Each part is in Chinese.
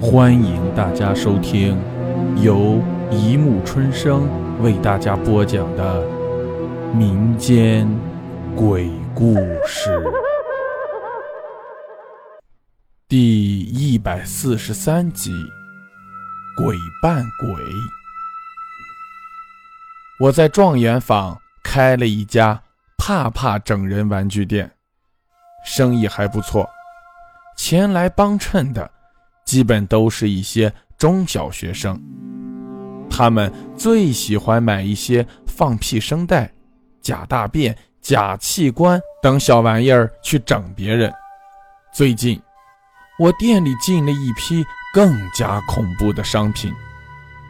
欢迎大家收听由一木春生为大家播讲的民间鬼故事第一百四十三集《鬼扮鬼》。我在状元坊开了一家怕怕整人玩具店，生意还不错。前来帮衬的，基本都是一些中小学生。他们最喜欢买一些放屁声带、假大便、假器官等小玩意儿去整别人。最近，我店里进了一批更加恐怖的商品，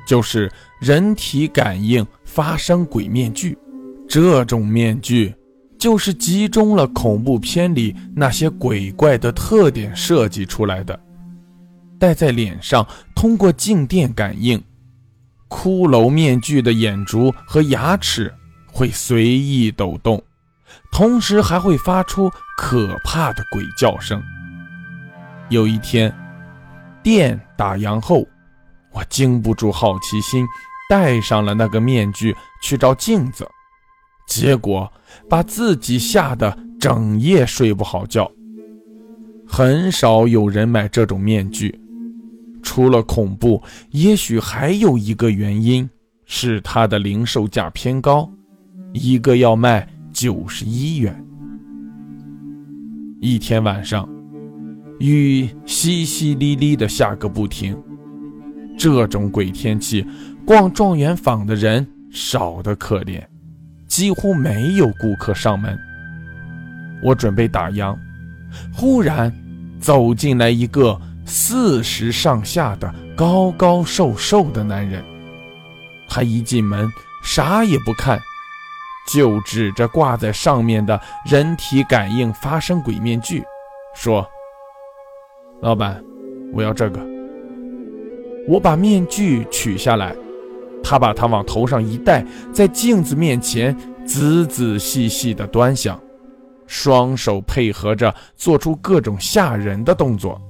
就是人体感应发声鬼面具。这种面具。就是集中了恐怖片里那些鬼怪的特点设计出来的，戴在脸上，通过静电感应，骷髅面具的眼珠和牙齿会随意抖动，同时还会发出可怕的鬼叫声。有一天，店打烊后，我经不住好奇心，戴上了那个面具去照镜子。结果把自己吓得整夜睡不好觉。很少有人买这种面具，除了恐怖，也许还有一个原因是它的零售价偏高，一个要卖九十一元。一天晚上，雨淅淅沥沥的下个不停，这种鬼天气，逛状元坊的人少得可怜。几乎没有顾客上门。我准备打烊，忽然走进来一个四十上下的高高瘦瘦的男人。他一进门，啥也不看，就指着挂在上面的人体感应发声鬼面具，说：“老板，我要这个。”我把面具取下来。他把它往头上一戴，在镜子面前仔仔细细地端详，双手配合着做出各种吓人的动作。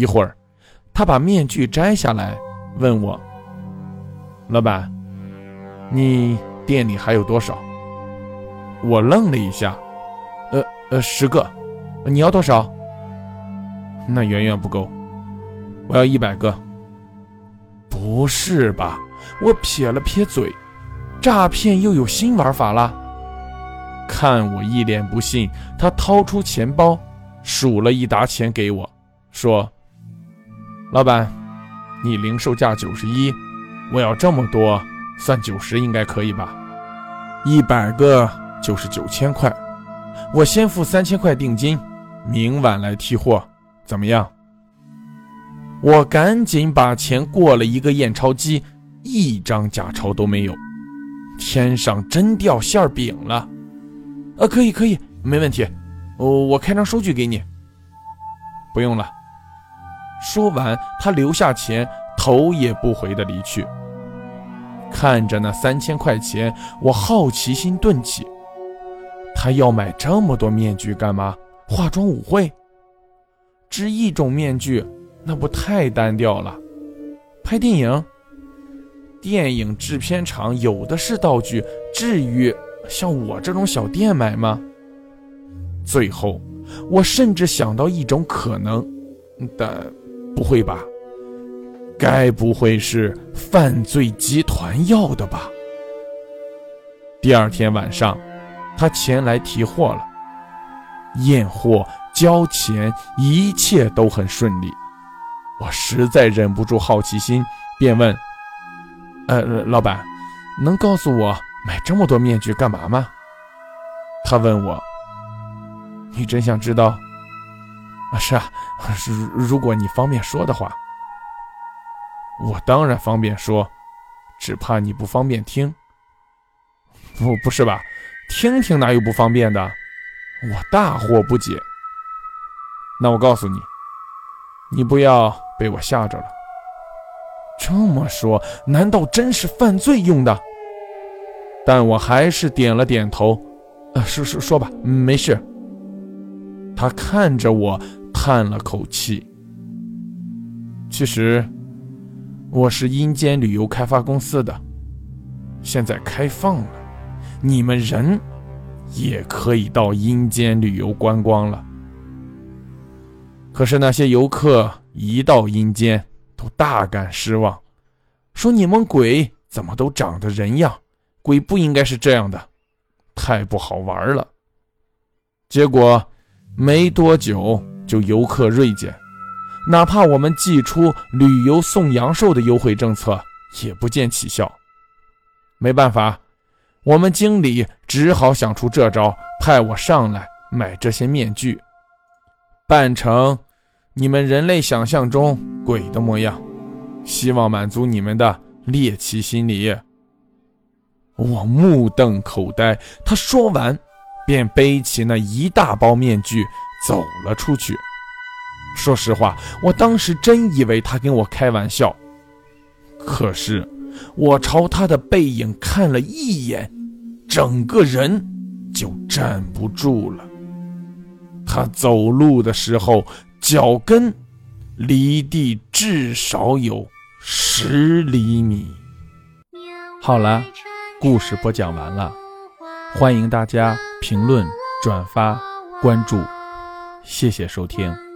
一会儿，他把面具摘下来，问我：“老板，你店里还有多少？”我愣了一下：“呃呃，十个。你要多少？那远远不够，我要一百个。”不是吧？我撇了撇嘴，诈骗又有新玩法了。看我一脸不信，他掏出钱包，数了一沓钱给我，说：“老板，你零售价九十一，我要这么多，算九十应该可以吧？一百个就是九千块，我先付三千块定金，明晚来提货，怎么样？”我赶紧把钱过了一个验钞机。一张假钞都没有，天上真掉馅饼了！啊，可以可以，没问题，我我开张收据给你。不用了。说完，他留下钱，头也不回的离去。看着那三千块钱，我好奇心顿起，他要买这么多面具干嘛？化妆舞会？织一种面具，那不太单调了？拍电影？电影制片厂有的是道具，至于像我这种小店买吗？最后，我甚至想到一种可能，但不会吧？该不会是犯罪集团要的吧？第二天晚上，他前来提货了，验货、交钱，一切都很顺利。我实在忍不住好奇心，便问。呃，老板，能告诉我买这么多面具干嘛吗？他问我。你真想知道？啊，是啊，是如果你方便说的话，我当然方便说，只怕你不方便听。不，不是吧？听听哪有不方便的？我大惑不解。那我告诉你，你不要被我吓着了。这么说，难道真是犯罪用的？但我还是点了点头。呃，说说说吧，没事。他看着我，叹了口气。其实我是阴间旅游开发公司的，现在开放了，你们人也可以到阴间旅游观光了。可是那些游客一到阴间，都大感失望，说你们鬼怎么都长得人样？鬼不应该是这样的，太不好玩了。结果没多久就游客锐减，哪怕我们寄出旅游送阳寿的优惠政策，也不见起效。没办法，我们经理只好想出这招，派我上来买这些面具，扮成你们人类想象中鬼的模样，希望满足你们的猎奇心理。我目瞪口呆，他说完，便背起那一大包面具走了出去。说实话，我当时真以为他跟我开玩笑。可是，我朝他的背影看了一眼，整个人就站不住了。他走路的时候，脚跟离地至少有十厘米。好了。故事播讲完了，欢迎大家评论、转发、关注，谢谢收听。